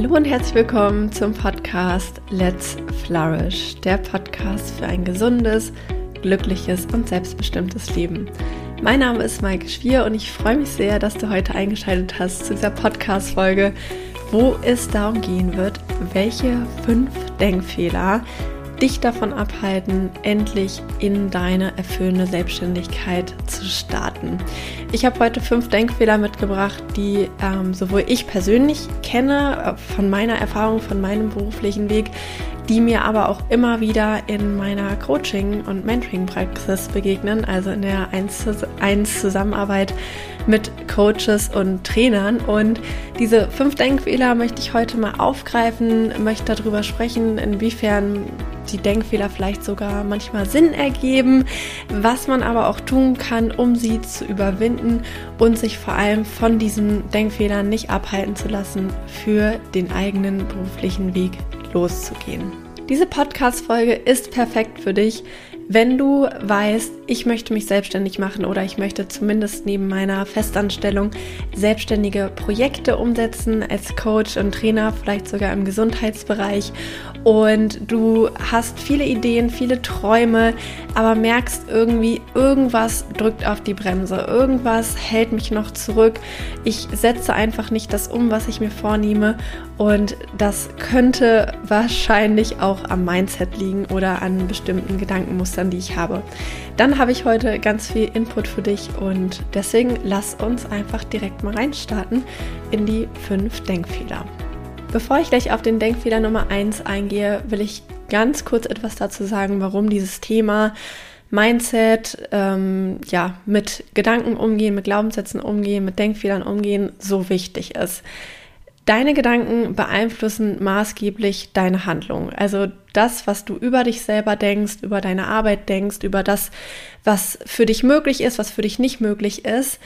Hallo und herzlich willkommen zum Podcast Let's Flourish, der Podcast für ein gesundes, glückliches und selbstbestimmtes Leben. Mein Name ist Maike Schwier und ich freue mich sehr, dass du heute eingeschaltet hast zu dieser Podcast-Folge, wo es darum gehen wird, welche fünf Denkfehler dich davon abhalten, endlich in deine erfüllende Selbstständigkeit zu starten. Ich habe heute fünf Denkfehler mitgebracht, die ähm, sowohl ich persönlich kenne, äh, von meiner Erfahrung, von meinem beruflichen Weg, die mir aber auch immer wieder in meiner Coaching- und Mentoring-Praxis begegnen, also in der 1 zu 1 Zusammenarbeit mit Coaches und Trainern. Und diese fünf Denkfehler möchte ich heute mal aufgreifen, möchte darüber sprechen, inwiefern die Denkfehler vielleicht sogar manchmal Sinn ergeben, was man aber auch tun kann, um sie zu überwinden und sich vor allem von diesen Denkfehlern nicht abhalten zu lassen, für den eigenen beruflichen Weg loszugehen. Diese Podcast-Folge ist perfekt für dich, wenn du weißt, ich möchte mich selbstständig machen oder ich möchte zumindest neben meiner Festanstellung selbstständige Projekte umsetzen als Coach und Trainer, vielleicht sogar im Gesundheitsbereich und du hast viele Ideen, viele Träume, aber merkst irgendwie, irgendwas drückt auf die Bremse, irgendwas hält mich noch zurück. Ich setze einfach nicht das um, was ich mir vornehme und das könnte wahrscheinlich auch am Mindset liegen oder an bestimmten Gedankenmustern, die ich habe. Dann habe ich heute ganz viel Input für dich und deswegen lass uns einfach direkt mal reinstarten in die fünf Denkfehler. Bevor ich gleich auf den Denkfehler Nummer 1 eingehe, will ich ganz kurz etwas dazu sagen, warum dieses Thema Mindset, ähm, ja, mit Gedanken umgehen, mit Glaubenssätzen umgehen, mit Denkfehlern umgehen, so wichtig ist. Deine Gedanken beeinflussen maßgeblich deine Handlung. Also das, was du über dich selber denkst, über deine Arbeit denkst, über das, was für dich möglich ist, was für dich nicht möglich ist,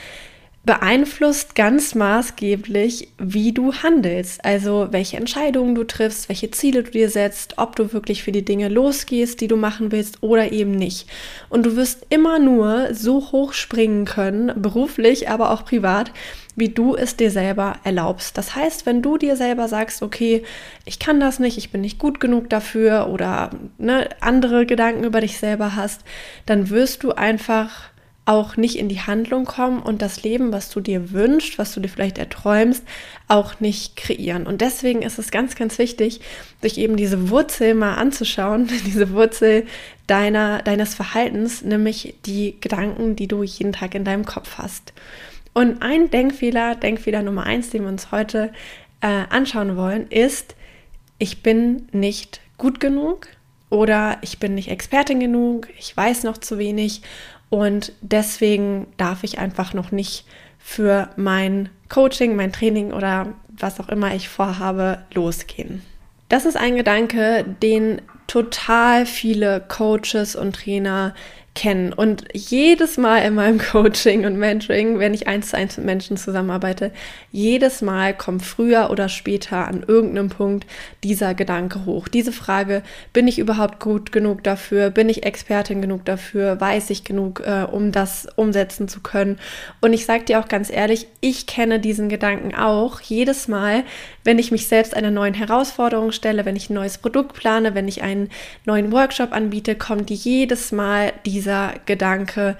beeinflusst ganz maßgeblich, wie du handelst. Also welche Entscheidungen du triffst, welche Ziele du dir setzt, ob du wirklich für die Dinge losgehst, die du machen willst oder eben nicht. Und du wirst immer nur so hoch springen können, beruflich, aber auch privat, wie du es dir selber erlaubst. Das heißt, wenn du dir selber sagst, okay, ich kann das nicht, ich bin nicht gut genug dafür oder ne, andere Gedanken über dich selber hast, dann wirst du einfach auch nicht in die Handlung kommen und das Leben, was du dir wünschst, was du dir vielleicht erträumst, auch nicht kreieren. Und deswegen ist es ganz, ganz wichtig, sich eben diese Wurzel mal anzuschauen, diese Wurzel deiner, deines Verhaltens, nämlich die Gedanken, die du jeden Tag in deinem Kopf hast. Und ein Denkfehler, Denkfehler Nummer eins, den wir uns heute äh, anschauen wollen, ist, ich bin nicht gut genug oder ich bin nicht Expertin genug, ich weiß noch zu wenig und deswegen darf ich einfach noch nicht für mein Coaching, mein Training oder was auch immer ich vorhabe, losgehen. Das ist ein Gedanke, den total viele Coaches und Trainer kennen. Und jedes Mal in meinem Coaching und Mentoring, wenn ich eins zu eins mit Menschen zusammenarbeite, jedes Mal kommt früher oder später an irgendeinem Punkt dieser Gedanke hoch. Diese Frage, bin ich überhaupt gut genug dafür? Bin ich Expertin genug dafür? Weiß ich genug, äh, um das umsetzen zu können? Und ich sage dir auch ganz ehrlich, ich kenne diesen Gedanken auch jedes Mal, wenn ich mich selbst einer neuen Herausforderung stelle, wenn ich ein neues Produkt plane, wenn ich einen neuen Workshop anbiete, kommt jedes Mal dieser Gedanke,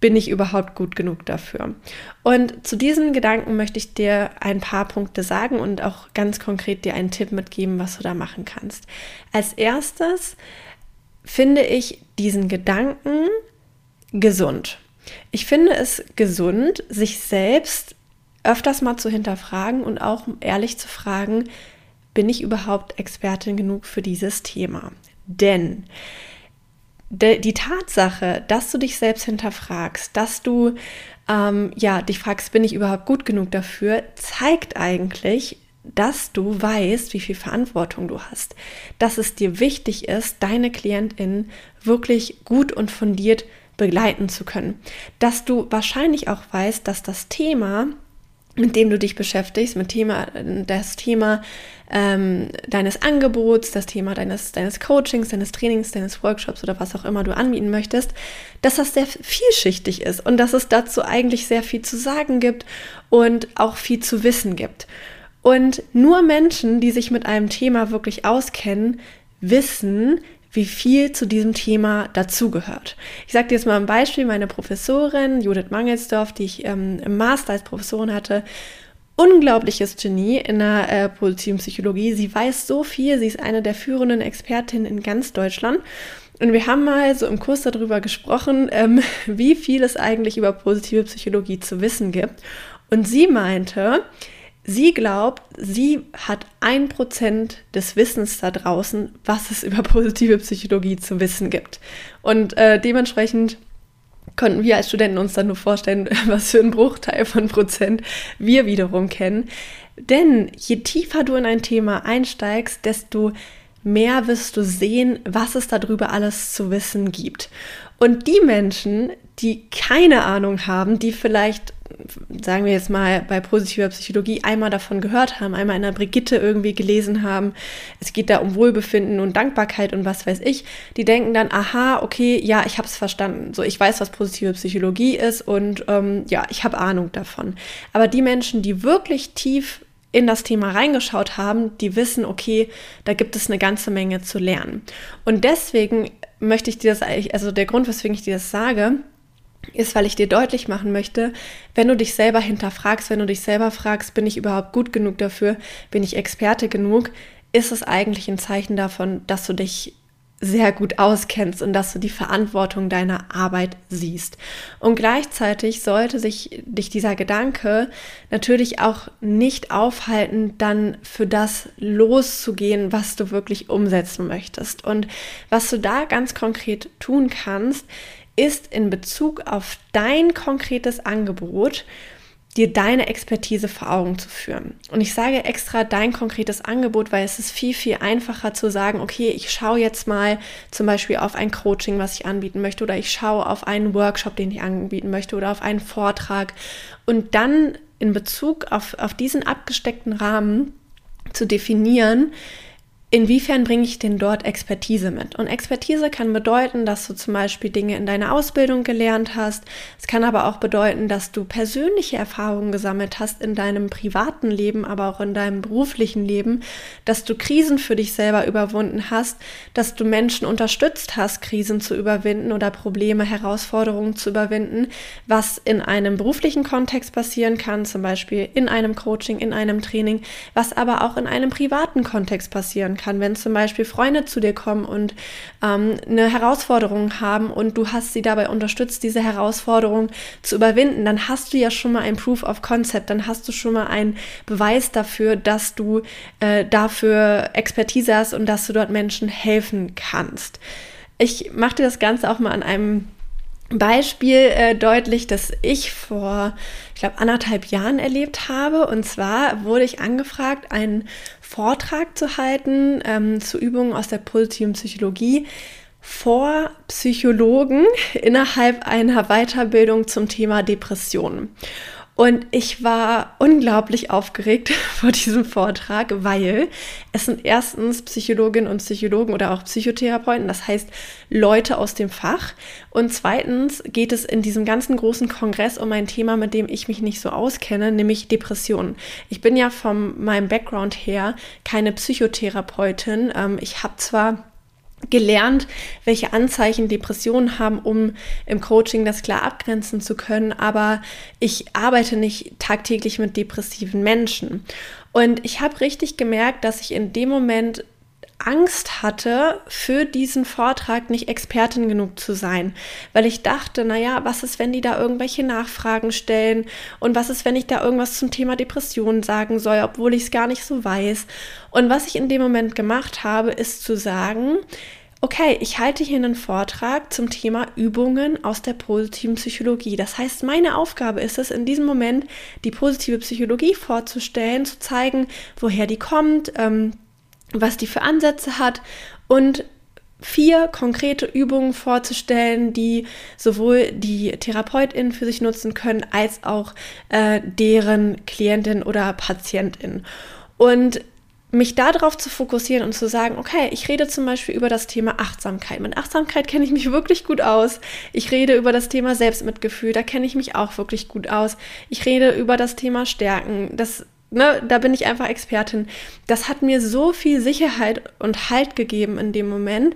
bin ich überhaupt gut genug dafür? Und zu diesen Gedanken möchte ich dir ein paar Punkte sagen und auch ganz konkret dir einen Tipp mitgeben, was du da machen kannst. Als erstes finde ich diesen Gedanken gesund. Ich finde es gesund, sich selbst öfters mal zu hinterfragen und auch ehrlich zu fragen, bin ich überhaupt Expertin genug für dieses Thema? Denn die Tatsache, dass du dich selbst hinterfragst, dass du ähm, ja dich fragst, bin ich überhaupt gut genug dafür, zeigt eigentlich, dass du weißt, wie viel Verantwortung du hast, dass es dir wichtig ist, deine Klientin wirklich gut und fundiert begleiten zu können, dass du wahrscheinlich auch weißt, dass das Thema mit dem du dich beschäftigst, mit Thema, das Thema ähm, deines Angebots, das Thema deines, deines Coachings, deines Trainings, deines Workshops oder was auch immer du anbieten möchtest, dass das sehr vielschichtig ist und dass es dazu eigentlich sehr viel zu sagen gibt und auch viel zu wissen gibt. Und nur Menschen, die sich mit einem Thema wirklich auskennen, wissen, wie viel zu diesem Thema dazugehört. Ich sage dir jetzt mal ein Beispiel. Meine Professorin Judith Mangelsdorf, die ich ähm, im Master als Professorin hatte, unglaubliches Genie in der äh, positiven Psychologie. Sie weiß so viel. Sie ist eine der führenden Expertinnen in ganz Deutschland. Und wir haben mal so im Kurs darüber gesprochen, ähm, wie viel es eigentlich über positive Psychologie zu wissen gibt. Und sie meinte, Sie glaubt, sie hat ein Prozent des Wissens da draußen, was es über positive Psychologie zu wissen gibt. Und äh, dementsprechend konnten wir als Studenten uns dann nur vorstellen, was für ein Bruchteil von Prozent wir wiederum kennen. Denn je tiefer du in ein Thema einsteigst, desto mehr wirst du sehen, was es darüber alles zu wissen gibt. Und die Menschen, die keine Ahnung haben, die vielleicht sagen wir jetzt mal, bei positiver Psychologie einmal davon gehört haben, einmal in der Brigitte irgendwie gelesen haben, es geht da um Wohlbefinden und Dankbarkeit und was weiß ich, die denken dann, aha, okay, ja, ich habe es verstanden. So, ich weiß, was positive Psychologie ist und ähm, ja, ich habe Ahnung davon. Aber die Menschen, die wirklich tief in das Thema reingeschaut haben, die wissen, okay, da gibt es eine ganze Menge zu lernen. Und deswegen möchte ich dir das eigentlich, also der Grund, weswegen ich dir das sage, ist, weil ich dir deutlich machen möchte, wenn du dich selber hinterfragst, wenn du dich selber fragst, bin ich überhaupt gut genug dafür, bin ich Experte genug, ist es eigentlich ein Zeichen davon, dass du dich sehr gut auskennst und dass du die Verantwortung deiner Arbeit siehst. Und gleichzeitig sollte sich dich dieser Gedanke natürlich auch nicht aufhalten, dann für das loszugehen, was du wirklich umsetzen möchtest. Und was du da ganz konkret tun kannst, ist in Bezug auf dein konkretes Angebot, dir deine Expertise vor Augen zu führen. Und ich sage extra dein konkretes Angebot, weil es ist viel, viel einfacher zu sagen, okay, ich schaue jetzt mal zum Beispiel auf ein Coaching, was ich anbieten möchte, oder ich schaue auf einen Workshop, den ich anbieten möchte, oder auf einen Vortrag. Und dann in Bezug auf, auf diesen abgesteckten Rahmen zu definieren, inwiefern bringe ich denn dort Expertise mit? Und Expertise kann bedeuten, dass du zum Beispiel Dinge in deiner Ausbildung gelernt hast. Es kann aber auch bedeuten, dass du persönliche Erfahrungen gesammelt hast in deinem privaten Leben, aber auch in deinem beruflichen Leben, dass du Krisen für dich selber überwunden hast, dass du Menschen unterstützt hast, Krisen zu überwinden oder Probleme, Herausforderungen zu überwinden, was in einem beruflichen Kontext passieren kann, zum Beispiel in einem Coaching, in einem Training, was aber auch in einem privaten Kontext passieren kann kann. Wenn zum Beispiel Freunde zu dir kommen und ähm, eine Herausforderung haben und du hast sie dabei unterstützt, diese Herausforderung zu überwinden, dann hast du ja schon mal ein Proof of Concept, dann hast du schon mal einen Beweis dafür, dass du äh, dafür Expertise hast und dass du dort Menschen helfen kannst. Ich mache dir das Ganze auch mal an einem Beispiel äh, deutlich, das ich vor, ich glaube, anderthalb Jahren erlebt habe. Und zwar wurde ich angefragt, einen Vortrag zu halten ähm, zu Übungen aus der positiven Psychologie vor Psychologen innerhalb einer Weiterbildung zum Thema Depressionen. Und ich war unglaublich aufgeregt vor diesem Vortrag, weil es sind erstens Psychologinnen und Psychologen oder auch Psychotherapeuten, das heißt Leute aus dem Fach. Und zweitens geht es in diesem ganzen großen Kongress um ein Thema, mit dem ich mich nicht so auskenne, nämlich Depressionen. Ich bin ja von meinem Background her keine Psychotherapeutin. Ähm, ich habe zwar gelernt, welche Anzeichen Depressionen haben, um im Coaching das klar abgrenzen zu können. Aber ich arbeite nicht tagtäglich mit depressiven Menschen. Und ich habe richtig gemerkt, dass ich in dem Moment Angst hatte, für diesen Vortrag nicht Expertin genug zu sein, weil ich dachte, naja, was ist, wenn die da irgendwelche Nachfragen stellen und was ist, wenn ich da irgendwas zum Thema Depressionen sagen soll, obwohl ich es gar nicht so weiß. Und was ich in dem Moment gemacht habe, ist zu sagen, okay, ich halte hier einen Vortrag zum Thema Übungen aus der positiven Psychologie. Das heißt, meine Aufgabe ist es, in diesem Moment die positive Psychologie vorzustellen, zu zeigen, woher die kommt, ähm, was die für Ansätze hat und vier konkrete Übungen vorzustellen, die sowohl die Therapeutin für sich nutzen können, als auch äh, deren Klientin oder Patientin. Und mich darauf zu fokussieren und zu sagen, okay, ich rede zum Beispiel über das Thema Achtsamkeit. Mit Achtsamkeit kenne ich mich wirklich gut aus. Ich rede über das Thema Selbstmitgefühl, da kenne ich mich auch wirklich gut aus. Ich rede über das Thema Stärken. Das ne, da bin ich einfach Expertin. Das hat mir so viel Sicherheit und Halt gegeben in dem Moment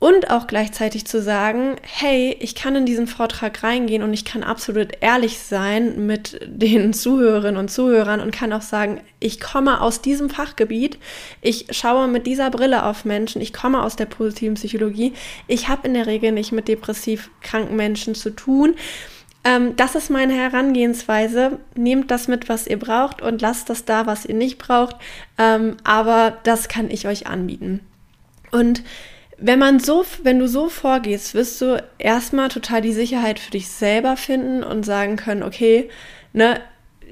und auch gleichzeitig zu sagen, hey, ich kann in diesen Vortrag reingehen und ich kann absolut ehrlich sein mit den Zuhörerinnen und Zuhörern und kann auch sagen, ich komme aus diesem Fachgebiet, ich schaue mit dieser Brille auf Menschen, ich komme aus der positiven Psychologie, ich habe in der Regel nicht mit depressiv kranken Menschen zu tun. Ähm, das ist meine Herangehensweise. Nehmt das mit, was ihr braucht und lasst das da, was ihr nicht braucht. Ähm, aber das kann ich euch anbieten. Und wenn man so, wenn du so vorgehst, wirst du erstmal total die Sicherheit für dich selber finden und sagen können, okay, ne,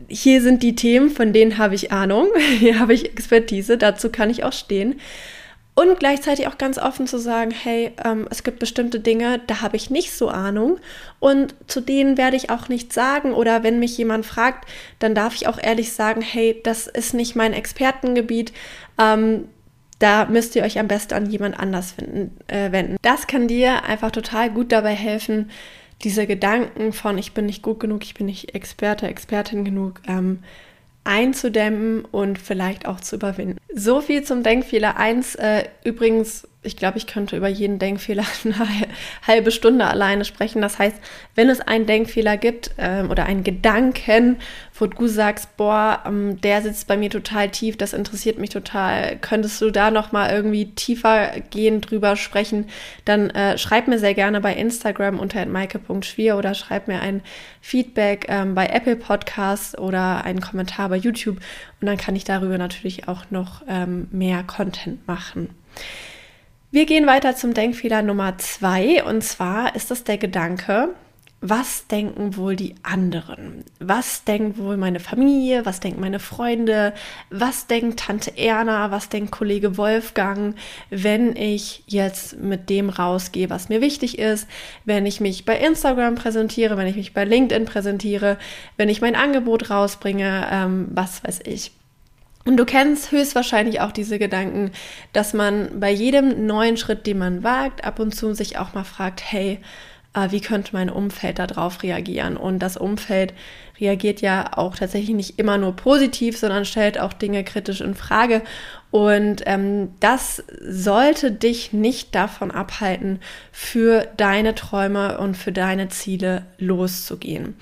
hier sind die Themen, von denen habe ich Ahnung, hier habe ich Expertise, dazu kann ich auch stehen. Und gleichzeitig auch ganz offen zu sagen, hey, ähm, es gibt bestimmte Dinge, da habe ich nicht so Ahnung und zu denen werde ich auch nichts sagen. Oder wenn mich jemand fragt, dann darf ich auch ehrlich sagen, hey, das ist nicht mein Expertengebiet. Ähm, da müsst ihr euch am besten an jemand anders finden, äh, wenden. Das kann dir einfach total gut dabei helfen, diese Gedanken von ich bin nicht gut genug, ich bin nicht Experte, Expertin genug ähm, einzudämmen und vielleicht auch zu überwinden. So viel zum Denkfehler 1. Äh, übrigens ich glaube, ich könnte über jeden Denkfehler eine halbe Stunde alleine sprechen. Das heißt, wenn es einen Denkfehler gibt ähm, oder einen Gedanken, wo du sagst, boah, ähm, der sitzt bei mir total tief, das interessiert mich total, könntest du da noch mal irgendwie tiefer gehen drüber sprechen, dann äh, schreib mir sehr gerne bei Instagram unter maike.schwier oder schreib mir ein Feedback ähm, bei Apple Podcasts oder einen Kommentar bei YouTube und dann kann ich darüber natürlich auch noch ähm, mehr Content machen. Wir gehen weiter zum Denkfehler Nummer zwei und zwar ist das der Gedanke, was denken wohl die anderen? Was denkt wohl meine Familie? Was denken meine Freunde? Was denkt Tante Erna? Was denkt Kollege Wolfgang, wenn ich jetzt mit dem rausgehe, was mir wichtig ist? Wenn ich mich bei Instagram präsentiere, wenn ich mich bei LinkedIn präsentiere, wenn ich mein Angebot rausbringe, ähm, was weiß ich. Und du kennst höchstwahrscheinlich auch diese Gedanken, dass man bei jedem neuen Schritt, den man wagt, ab und zu sich auch mal fragt, hey, äh, wie könnte mein Umfeld darauf reagieren? Und das Umfeld reagiert ja auch tatsächlich nicht immer nur positiv, sondern stellt auch Dinge kritisch in Frage. Und ähm, das sollte dich nicht davon abhalten, für deine Träume und für deine Ziele loszugehen.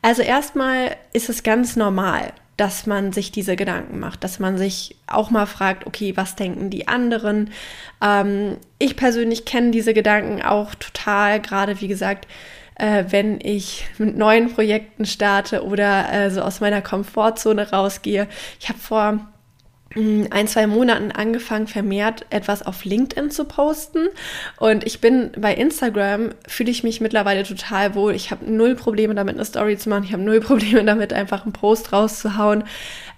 Also erstmal ist es ganz normal, dass man sich diese Gedanken macht, dass man sich auch mal fragt, okay, was denken die anderen? Ähm, ich persönlich kenne diese Gedanken auch total, gerade wie gesagt, äh, wenn ich mit neuen Projekten starte oder äh, so aus meiner Komfortzone rausgehe. Ich habe vor ein, zwei Monaten angefangen, vermehrt etwas auf LinkedIn zu posten. Und ich bin bei Instagram, fühle ich mich mittlerweile total wohl. Ich habe null Probleme damit, eine Story zu machen. Ich habe null Probleme damit, einfach einen Post rauszuhauen.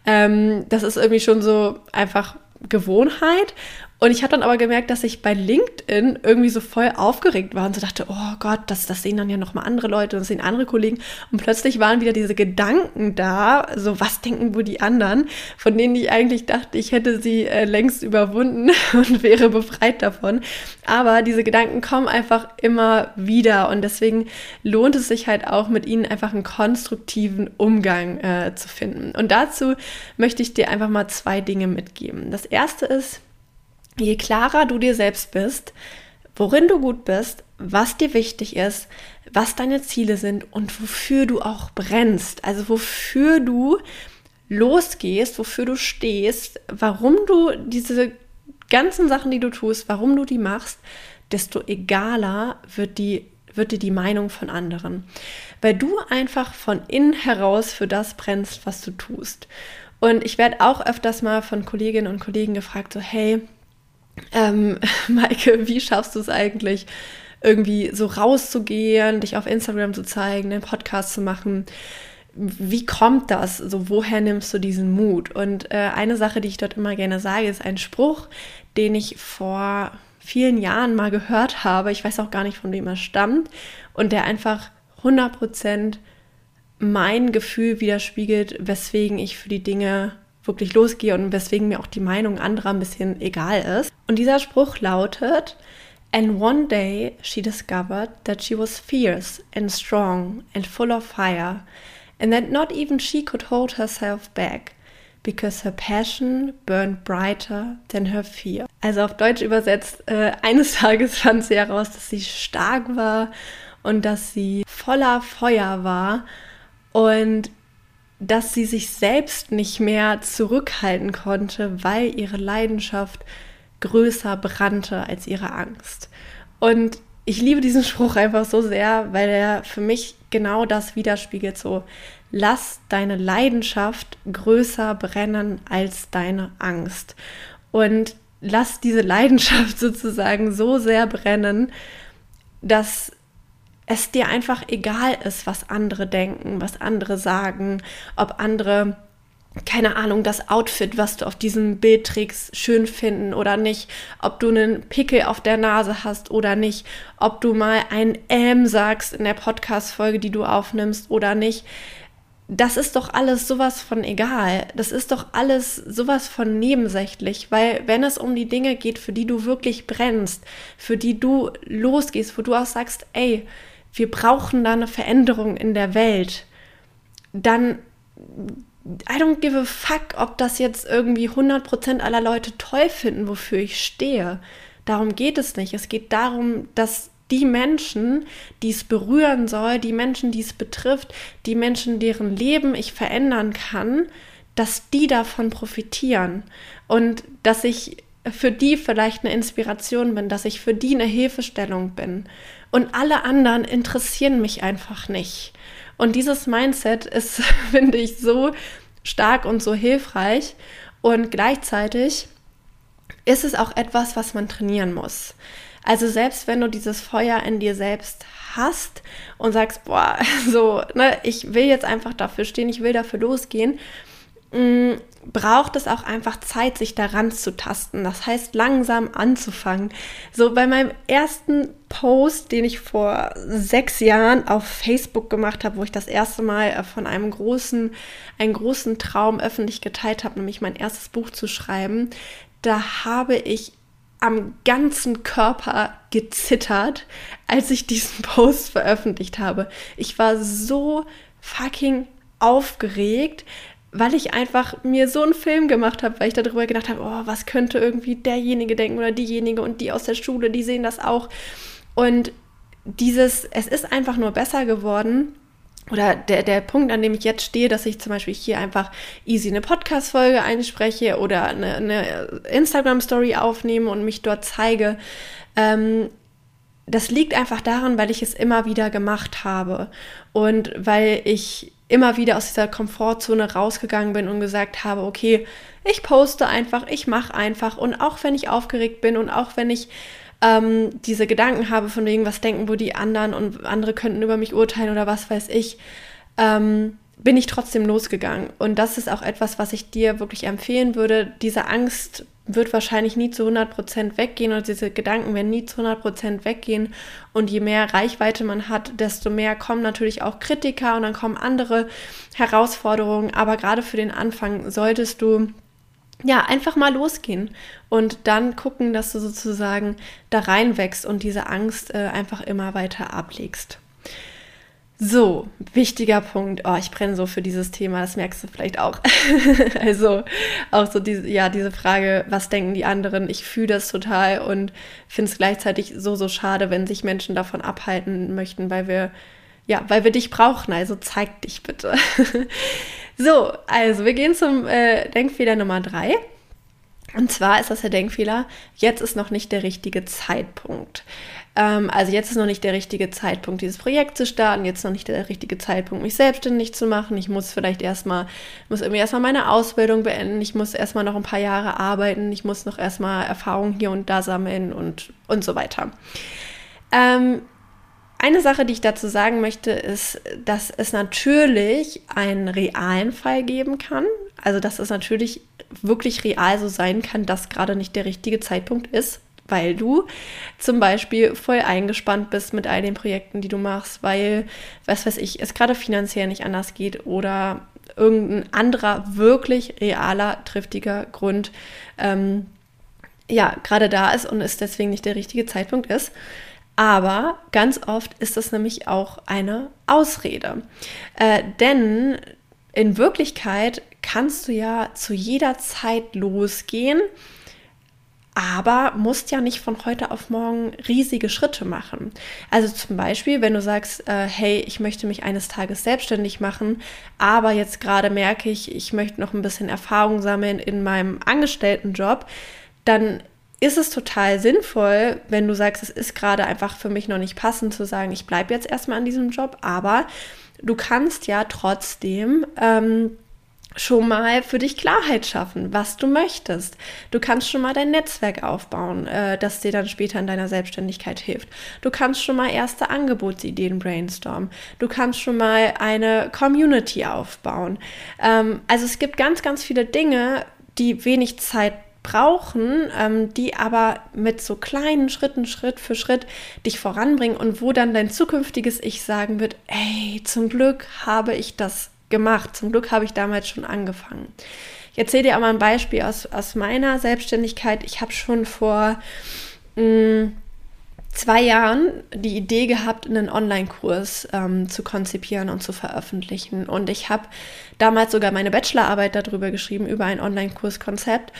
Ähm, das ist irgendwie schon so einfach Gewohnheit. Und ich habe dann aber gemerkt, dass ich bei LinkedIn irgendwie so voll aufgeregt war und so dachte, oh Gott, das, das sehen dann ja noch mal andere Leute und das sehen andere Kollegen. Und plötzlich waren wieder diese Gedanken da, so was denken wohl die anderen, von denen ich eigentlich dachte, ich hätte sie äh, längst überwunden und wäre befreit davon. Aber diese Gedanken kommen einfach immer wieder und deswegen lohnt es sich halt auch mit ihnen einfach einen konstruktiven Umgang äh, zu finden. Und dazu möchte ich dir einfach mal zwei Dinge mitgeben. Das erste ist, je klarer du dir selbst bist, worin du gut bist, was dir wichtig ist, was deine Ziele sind und wofür du auch brennst, also wofür du losgehst, wofür du stehst, warum du diese ganzen Sachen, die du tust, warum du die machst, desto egaler wird die wird dir die Meinung von anderen, weil du einfach von innen heraus für das brennst, was du tust. Und ich werde auch öfters mal von Kolleginnen und Kollegen gefragt, so hey, ähm, Maike, wie schaffst du es eigentlich, irgendwie so rauszugehen, dich auf Instagram zu zeigen, einen Podcast zu machen? Wie kommt das? So, woher nimmst du diesen Mut? Und äh, eine Sache, die ich dort immer gerne sage, ist ein Spruch, den ich vor vielen Jahren mal gehört habe. Ich weiß auch gar nicht, von wem er stammt. Und der einfach 100% mein Gefühl widerspiegelt, weswegen ich für die Dinge wirklich losgehe und weswegen mir auch die Meinung anderer ein bisschen egal ist. Und dieser Spruch lautet, And one day she discovered that she was fierce and strong and full of fire, and that not even she could hold herself back. because her passion burned brighter than her fear. Also auf Deutsch übersetzt, äh, eines Tages fand sie heraus, dass sie stark war und dass sie voller Feuer war und dass sie sich selbst nicht mehr zurückhalten konnte, weil ihre Leidenschaft größer brannte als ihre Angst. Und ich liebe diesen Spruch einfach so sehr, weil er für mich genau das widerspiegelt. So, lass deine Leidenschaft größer brennen als deine Angst. Und lass diese Leidenschaft sozusagen so sehr brennen, dass es dir einfach egal ist, was andere denken, was andere sagen, ob andere keine Ahnung, das Outfit, was du auf diesem Bild trägst, schön finden oder nicht, ob du einen Pickel auf der Nase hast oder nicht, ob du mal ein Ähm sagst in der Podcast-Folge, die du aufnimmst oder nicht. Das ist doch alles sowas von egal. Das ist doch alles sowas von nebensächlich, weil wenn es um die Dinge geht, für die du wirklich brennst, für die du losgehst, wo du auch sagst, ey, wir brauchen da eine Veränderung in der Welt, dann I don't give a fuck, ob das jetzt irgendwie 100% aller Leute toll finden, wofür ich stehe. Darum geht es nicht. Es geht darum, dass die Menschen, die es berühren soll, die Menschen, die es betrifft, die Menschen, deren Leben ich verändern kann, dass die davon profitieren und dass ich für die vielleicht eine Inspiration bin, dass ich für die eine Hilfestellung bin. Und alle anderen interessieren mich einfach nicht. Und dieses Mindset ist, finde ich, so stark und so hilfreich. Und gleichzeitig ist es auch etwas, was man trainieren muss. Also selbst wenn du dieses Feuer in dir selbst hast und sagst, boah, so, ne, ich will jetzt einfach dafür stehen, ich will dafür losgehen, mh, braucht es auch einfach Zeit, sich daran zu tasten. Das heißt, langsam anzufangen. So bei meinem ersten Post, den ich vor sechs Jahren auf Facebook gemacht habe, wo ich das erste Mal äh, von einem großen, einen großen Traum öffentlich geteilt habe, nämlich mein erstes Buch zu schreiben, da habe ich am ganzen Körper gezittert, als ich diesen Post veröffentlicht habe. Ich war so fucking aufgeregt, weil ich einfach mir so einen Film gemacht habe, weil ich darüber gedacht habe, oh, was könnte irgendwie derjenige denken oder diejenige und die aus der Schule, die sehen das auch. Und dieses, es ist einfach nur besser geworden. Oder der, der Punkt, an dem ich jetzt stehe, dass ich zum Beispiel hier einfach easy eine Podcast-Folge einspreche oder eine, eine Instagram-Story aufnehme und mich dort zeige, ähm, das liegt einfach daran, weil ich es immer wieder gemacht habe und weil ich immer wieder aus dieser Komfortzone rausgegangen bin und gesagt habe, okay, ich poste einfach, ich mache einfach und auch wenn ich aufgeregt bin und auch wenn ich ähm, diese Gedanken habe von wegen, was denken wo die anderen und andere könnten über mich urteilen oder was weiß ich, ähm, bin ich trotzdem losgegangen. Und das ist auch etwas, was ich dir wirklich empfehlen würde. Diese Angst wird wahrscheinlich nie zu 100% weggehen und diese Gedanken werden nie zu 100% weggehen. Und je mehr Reichweite man hat, desto mehr kommen natürlich auch Kritiker und dann kommen andere Herausforderungen. Aber gerade für den Anfang solltest du ja, einfach mal losgehen und dann gucken, dass du sozusagen da reinwächst und diese Angst äh, einfach immer weiter ablegst. So, wichtiger Punkt. Oh, ich brenne so für dieses Thema, das merkst du vielleicht auch. also auch so diese, ja, diese Frage, was denken die anderen? Ich fühle das total und finde es gleichzeitig so, so schade, wenn sich Menschen davon abhalten möchten, weil wir, ja, weil wir dich brauchen. Also zeig dich bitte. so, also wir gehen zum äh, Denkfehler Nummer drei. Und zwar ist das der Denkfehler, jetzt ist noch nicht der richtige Zeitpunkt. Ähm, also jetzt ist noch nicht der richtige Zeitpunkt, dieses Projekt zu starten, jetzt ist noch nicht der richtige Zeitpunkt, mich selbstständig zu machen. Ich muss vielleicht erstmal, muss irgendwie erstmal meine Ausbildung beenden, ich muss erstmal noch ein paar Jahre arbeiten, ich muss noch erstmal Erfahrungen hier und da sammeln und, und so weiter. Ähm, eine Sache, die ich dazu sagen möchte, ist, dass es natürlich einen realen Fall geben kann. Also, dass es natürlich wirklich real so sein kann, dass gerade nicht der richtige Zeitpunkt ist, weil du zum Beispiel voll eingespannt bist mit all den Projekten, die du machst, weil, was weiß ich, es gerade finanziell nicht anders geht oder irgendein anderer wirklich realer, triftiger Grund ähm, ja gerade da ist und es deswegen nicht der richtige Zeitpunkt ist. Aber ganz oft ist das nämlich auch eine Ausrede. Äh, denn in Wirklichkeit kannst du ja zu jeder Zeit losgehen aber musst ja nicht von heute auf morgen riesige Schritte machen. Also zum Beispiel, wenn du sagst, äh, hey, ich möchte mich eines Tages selbstständig machen, aber jetzt gerade merke ich, ich möchte noch ein bisschen Erfahrung sammeln in meinem Angestelltenjob, dann ist es total sinnvoll, wenn du sagst, es ist gerade einfach für mich noch nicht passend zu sagen, ich bleibe jetzt erstmal an diesem Job, aber du kannst ja trotzdem ähm, schon mal für dich Klarheit schaffen, was du möchtest. Du kannst schon mal dein Netzwerk aufbauen, äh, das dir dann später in deiner Selbstständigkeit hilft. Du kannst schon mal erste Angebotsideen brainstormen. Du kannst schon mal eine Community aufbauen. Ähm, also es gibt ganz, ganz viele Dinge, die wenig Zeit brauchen, ähm, die aber mit so kleinen Schritten, Schritt für Schritt dich voranbringen und wo dann dein zukünftiges Ich sagen wird, ey, zum Glück habe ich das gemacht. Zum Glück habe ich damals schon angefangen. Ich erzähle dir aber ein Beispiel aus, aus meiner Selbstständigkeit. Ich habe schon vor mh, mm, zwei Jahren die Idee gehabt, einen Online-Kurs ähm, zu konzipieren und zu veröffentlichen. Und ich habe damals sogar meine Bachelorarbeit darüber geschrieben, über ein Online-Kurs-Konzept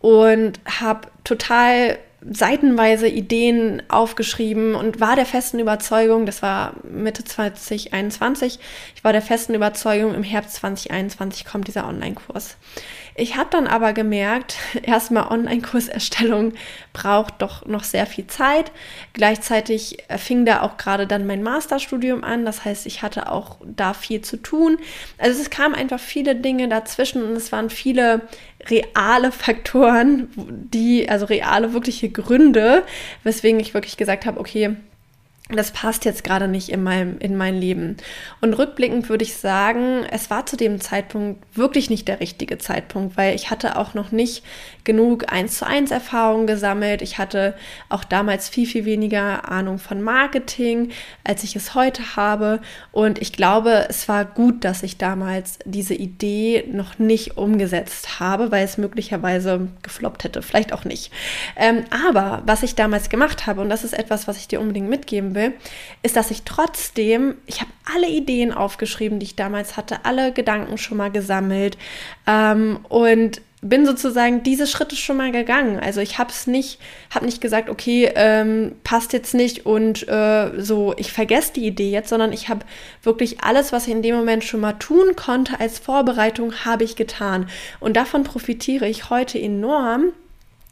und habe total seitenweise Ideen aufgeschrieben und war der festen Überzeugung, das war Mitte 2021, ich war der festen Überzeugung, im Herbst 2021 kommt dieser Online-Kurs. Ich habe dann aber gemerkt, erstmal Online-Kurserstellung braucht doch noch sehr viel Zeit. Gleichzeitig fing da auch gerade dann mein Masterstudium an. Das heißt, ich hatte auch da viel zu tun. Also es kamen einfach viele Dinge dazwischen und es waren viele reale Faktoren, die, also reale, wirkliche Gründe, weswegen ich wirklich gesagt habe, okay, das passt jetzt gerade nicht in meinem, in mein Leben. Und rückblickend würde ich sagen, es war zu dem Zeitpunkt wirklich nicht der richtige Zeitpunkt, weil ich hatte auch noch nicht genug eins zu eins Erfahrungen gesammelt. Ich hatte auch damals viel, viel weniger Ahnung von Marketing, als ich es heute habe. Und ich glaube, es war gut, dass ich damals diese Idee noch nicht umgesetzt habe, weil es möglicherweise gefloppt hätte. Vielleicht auch nicht. Ähm, aber was ich damals gemacht habe, und das ist etwas, was ich dir unbedingt mitgeben will, will, ist, dass ich trotzdem, ich habe alle Ideen aufgeschrieben, die ich damals hatte, alle Gedanken schon mal gesammelt ähm, und bin sozusagen diese Schritte schon mal gegangen. Also ich habe es nicht, habe nicht gesagt, okay, ähm, passt jetzt nicht und äh, so, ich vergesse die Idee jetzt, sondern ich habe wirklich alles, was ich in dem Moment schon mal tun konnte als Vorbereitung, habe ich getan. Und davon profitiere ich heute enorm,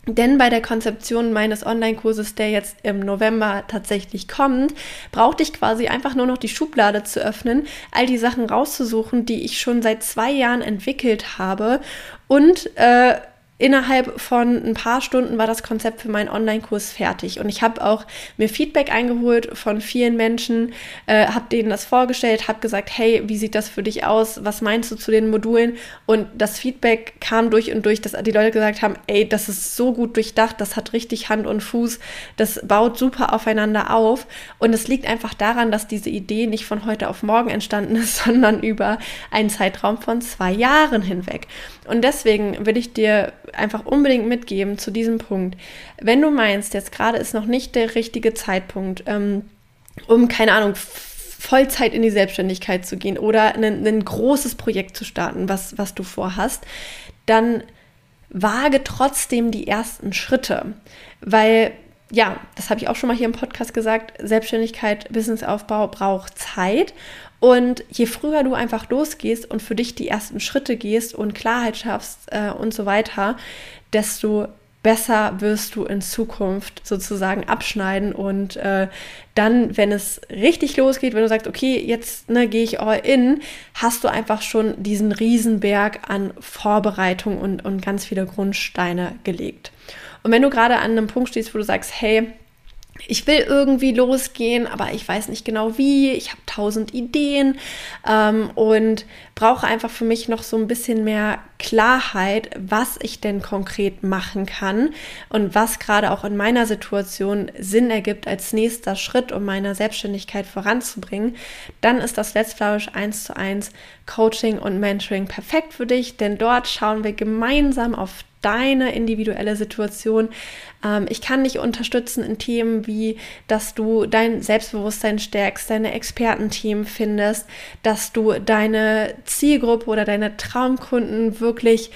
denn bei der Konzeption meines Online-Kurses, der jetzt im November tatsächlich kommt, brauchte ich quasi einfach nur noch die Schublade zu öffnen, all die Sachen rauszusuchen, die ich schon seit zwei Jahren entwickelt habe und äh, innerhalb von ein paar Stunden war das Konzept für meinen Online-Kurs fertig. Und ich habe auch mir Feedback eingeholt von vielen Menschen, äh, habe denen das vorgestellt, habe gesagt, hey, wie sieht das für dich aus? Was meinst du zu den Modulen? Und das Feedback kam durch und durch, dass die Leute gesagt haben, ey, das ist so gut durchdacht, das hat richtig Hand und Fuß, das baut super aufeinander auf. Und es liegt einfach daran, dass diese Idee nicht von heute auf morgen entstanden ist, sondern über einen Zeitraum von zwei Jahren hinweg. Und deswegen will ich dir einfach unbedingt mitgeben zu diesem Punkt. Wenn du meinst, jetzt gerade ist noch nicht der richtige Zeitpunkt, ähm, um, keine Ahnung, Vollzeit in die Selbstständigkeit zu gehen oder ein, ein großes Projekt zu starten, was, was du vorhast, dann wage trotzdem die ersten Schritte. Weil, ja, das habe ich auch schon mal hier im Podcast gesagt, Selbstständigkeit, Businessaufbau braucht Zeit. Und je früher du einfach losgehst und für dich die ersten Schritte gehst und Klarheit schaffst äh, und so weiter, desto besser wirst du in Zukunft sozusagen abschneiden und äh, dann, wenn es richtig losgeht, wenn du sagst, okay, jetzt ne, gehe ich all in, hast du einfach schon diesen Riesenberg an Vorbereitung und, und ganz viele Grundsteine gelegt. Und wenn du gerade an einem Punkt stehst, wo du sagst, hey, ich will irgendwie losgehen, aber ich weiß nicht genau wie. Ich habe tausend Ideen ähm, und brauche einfach für mich noch so ein bisschen mehr Klarheit, was ich denn konkret machen kann und was gerade auch in meiner Situation Sinn ergibt als nächster Schritt, um meine Selbstständigkeit voranzubringen. Dann ist das Let's Flourish 1 zu 1 Coaching und Mentoring perfekt für dich, denn dort schauen wir gemeinsam auf deine individuelle Situation. Ähm, ich kann dich unterstützen in Themen wie, dass du dein Selbstbewusstsein stärkst, deine Expertenteam findest, dass du deine Zielgruppe oder deine Traumkunden wirklich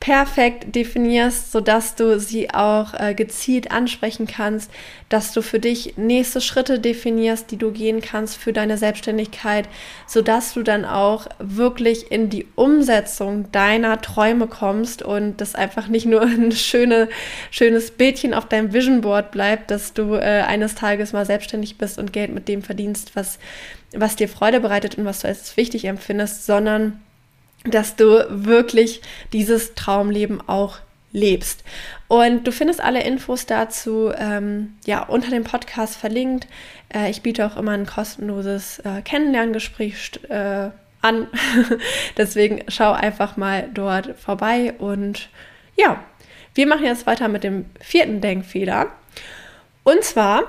perfekt definierst, sodass du sie auch äh, gezielt ansprechen kannst, dass du für dich nächste Schritte definierst, die du gehen kannst für deine Selbstständigkeit, sodass du dann auch wirklich in die Umsetzung deiner Träume kommst und das einfach nicht nur ein schöne, schönes Bildchen auf deinem Vision Board bleibt, dass du äh, eines Tages mal selbstständig bist und Geld mit dem verdienst, was, was dir Freude bereitet und was du als wichtig empfindest, sondern dass du wirklich dieses Traumleben auch lebst. Und du findest alle Infos dazu ähm, ja unter dem Podcast verlinkt. Äh, ich biete auch immer ein kostenloses äh, Kennenlerngespräch äh, an. Deswegen schau einfach mal dort vorbei. Und ja, wir machen jetzt weiter mit dem vierten Denkfehler. Und zwar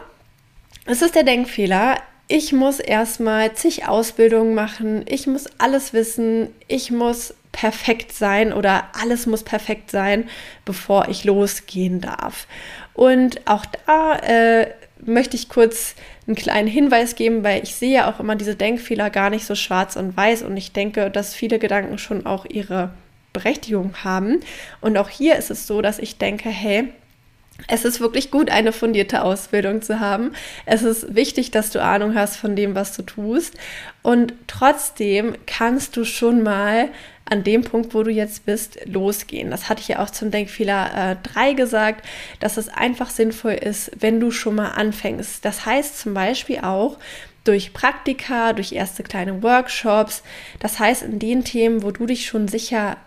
es ist der Denkfehler, ich muss erstmal zig Ausbildungen machen, ich muss alles wissen, ich muss perfekt sein oder alles muss perfekt sein, bevor ich losgehen darf. Und auch da äh, möchte ich kurz einen kleinen Hinweis geben, weil ich sehe auch immer diese Denkfehler gar nicht so schwarz und weiß und ich denke, dass viele Gedanken schon auch ihre Berechtigung haben. Und auch hier ist es so, dass ich denke, hey, es ist wirklich gut, eine fundierte Ausbildung zu haben. Es ist wichtig, dass du Ahnung hast von dem, was du tust. Und trotzdem kannst du schon mal an dem Punkt, wo du jetzt bist, losgehen. Das hatte ich ja auch zum Denkfehler 3 äh, gesagt, dass es einfach sinnvoll ist, wenn du schon mal anfängst. Das heißt zum Beispiel auch, durch Praktika, durch erste kleine Workshops. Das heißt, in den Themen, wo du dich schon sicher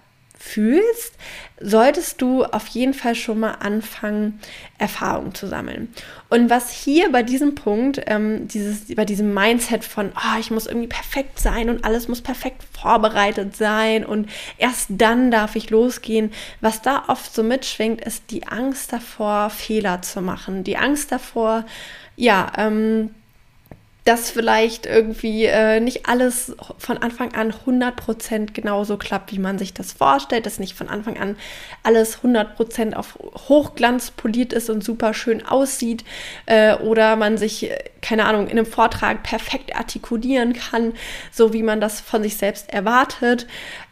fühlst, solltest du auf jeden Fall schon mal anfangen, Erfahrung zu sammeln. Und was hier bei diesem Punkt, ähm, dieses, bei diesem Mindset von, oh, ich muss irgendwie perfekt sein und alles muss perfekt vorbereitet sein und erst dann darf ich losgehen, was da oft so mitschwingt, ist die Angst davor, Fehler zu machen, die Angst davor, ja, ähm, dass vielleicht irgendwie äh, nicht alles von Anfang an 100% genauso klappt, wie man sich das vorstellt, dass nicht von Anfang an alles 100% auf Hochglanz poliert ist und super schön aussieht äh, oder man sich, äh, keine Ahnung, in einem Vortrag perfekt artikulieren kann, so wie man das von sich selbst erwartet.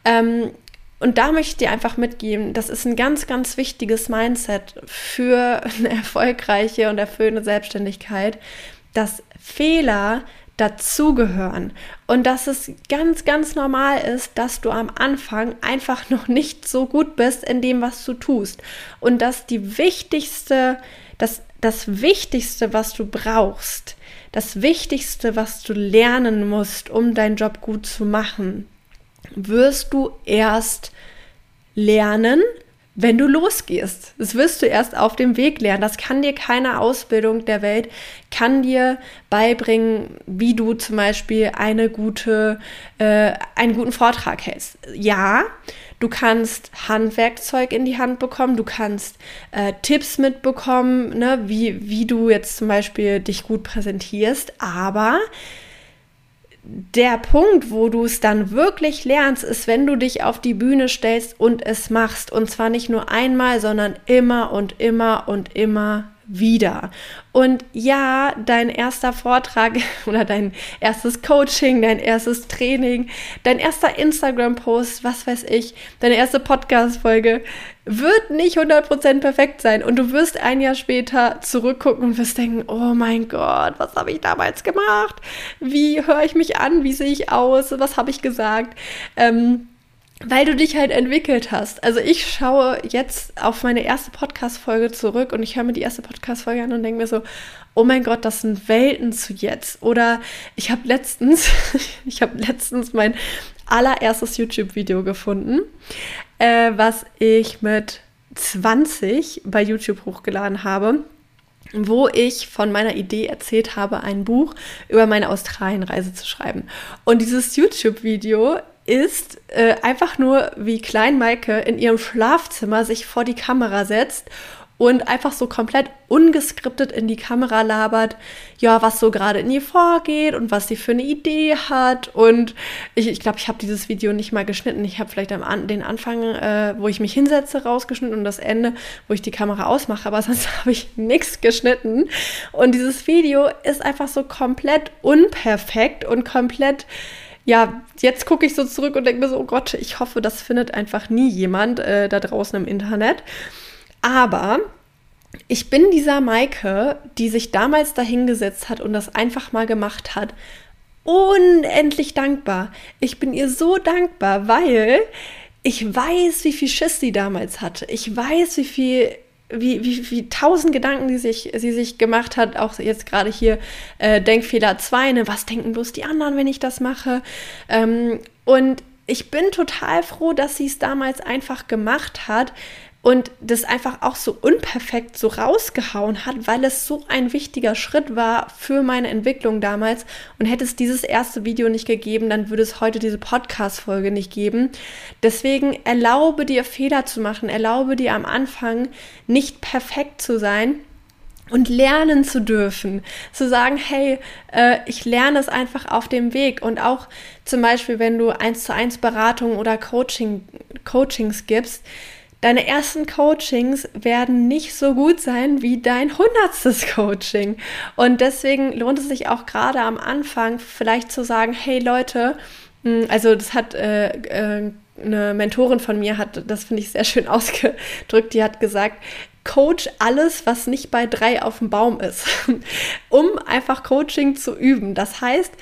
Ähm, und da möchte ich dir einfach mitgeben, das ist ein ganz, ganz wichtiges Mindset für eine erfolgreiche und erfüllende Selbstständigkeit, dass Fehler dazugehören und dass es ganz, ganz normal ist, dass du am Anfang einfach noch nicht so gut bist in dem, was du tust. Und dass die wichtigste, das, das Wichtigste, was du brauchst, das Wichtigste, was du lernen musst, um deinen Job gut zu machen, wirst du erst lernen, wenn du losgehst. Das wirst du erst auf dem Weg lernen. Das kann dir keine Ausbildung der Welt, kann dir beibringen, wie du zum Beispiel eine gute, äh, einen guten Vortrag hältst. Ja, du kannst Handwerkzeug in die Hand bekommen, du kannst äh, Tipps mitbekommen, ne, wie, wie du jetzt zum Beispiel dich gut präsentierst, aber der Punkt, wo du es dann wirklich lernst, ist, wenn du dich auf die Bühne stellst und es machst. Und zwar nicht nur einmal, sondern immer und immer und immer wieder. Und ja, dein erster Vortrag oder dein erstes Coaching, dein erstes Training, dein erster Instagram-Post, was weiß ich, deine erste Podcast-Folge wird nicht 100% perfekt sein. Und du wirst ein Jahr später zurückgucken und wirst denken, oh mein Gott, was habe ich damals gemacht? Wie höre ich mich an? Wie sehe ich aus? Was habe ich gesagt? Ähm, weil du dich halt entwickelt hast. Also ich schaue jetzt auf meine erste Podcast-Folge zurück und ich höre mir die erste Podcast-Folge an und denke mir so, oh mein Gott, das sind Welten zu jetzt. Oder ich habe letztens, ich habe letztens mein allererstes YouTube-Video gefunden, äh, was ich mit 20 bei YouTube hochgeladen habe wo ich von meiner Idee erzählt habe, ein Buch über meine Australienreise zu schreiben. Und dieses YouTube-Video ist äh, einfach nur, wie Klein Maike in ihrem Schlafzimmer sich vor die Kamera setzt und einfach so komplett ungeskriptet in die Kamera labert, ja, was so gerade in ihr vorgeht und was sie für eine Idee hat. Und ich glaube, ich, glaub, ich habe dieses Video nicht mal geschnitten. Ich habe vielleicht am, den Anfang, äh, wo ich mich hinsetze, rausgeschnitten und das Ende, wo ich die Kamera ausmache, aber sonst habe ich nichts geschnitten. Und dieses Video ist einfach so komplett unperfekt und komplett ja, jetzt gucke ich so zurück und denke mir so, oh Gott, ich hoffe, das findet einfach nie jemand äh, da draußen im Internet. Aber ich bin dieser Maike, die sich damals dahingesetzt hat und das einfach mal gemacht hat, unendlich dankbar. Ich bin ihr so dankbar, weil ich weiß, wie viel Schiss sie damals hatte. Ich weiß, wie viel wie, wie, wie tausend Gedanken, die sich, sie sich gemacht hat, auch jetzt gerade hier äh, Denkfehler 2, ne, was denken bloß die anderen, wenn ich das mache? Ähm, und ich bin total froh, dass sie es damals einfach gemacht hat, und das einfach auch so unperfekt so rausgehauen hat, weil es so ein wichtiger Schritt war für meine Entwicklung damals. Und hätte es dieses erste Video nicht gegeben, dann würde es heute diese Podcast-Folge nicht geben. Deswegen erlaube dir Fehler zu machen, erlaube dir am Anfang nicht perfekt zu sein und lernen zu dürfen, zu sagen, hey, äh, ich lerne es einfach auf dem Weg und auch zum Beispiel, wenn du eins zu eins Beratung oder Coaching, Coachings gibst, Deine ersten Coachings werden nicht so gut sein wie dein hundertstes Coaching. Und deswegen lohnt es sich auch gerade am Anfang vielleicht zu sagen, hey Leute, hm, also das hat äh, äh, eine Mentorin von mir hat, das finde ich sehr schön ausgedrückt, die hat gesagt, Coach alles, was nicht bei drei auf dem Baum ist, um einfach Coaching zu üben. Das heißt,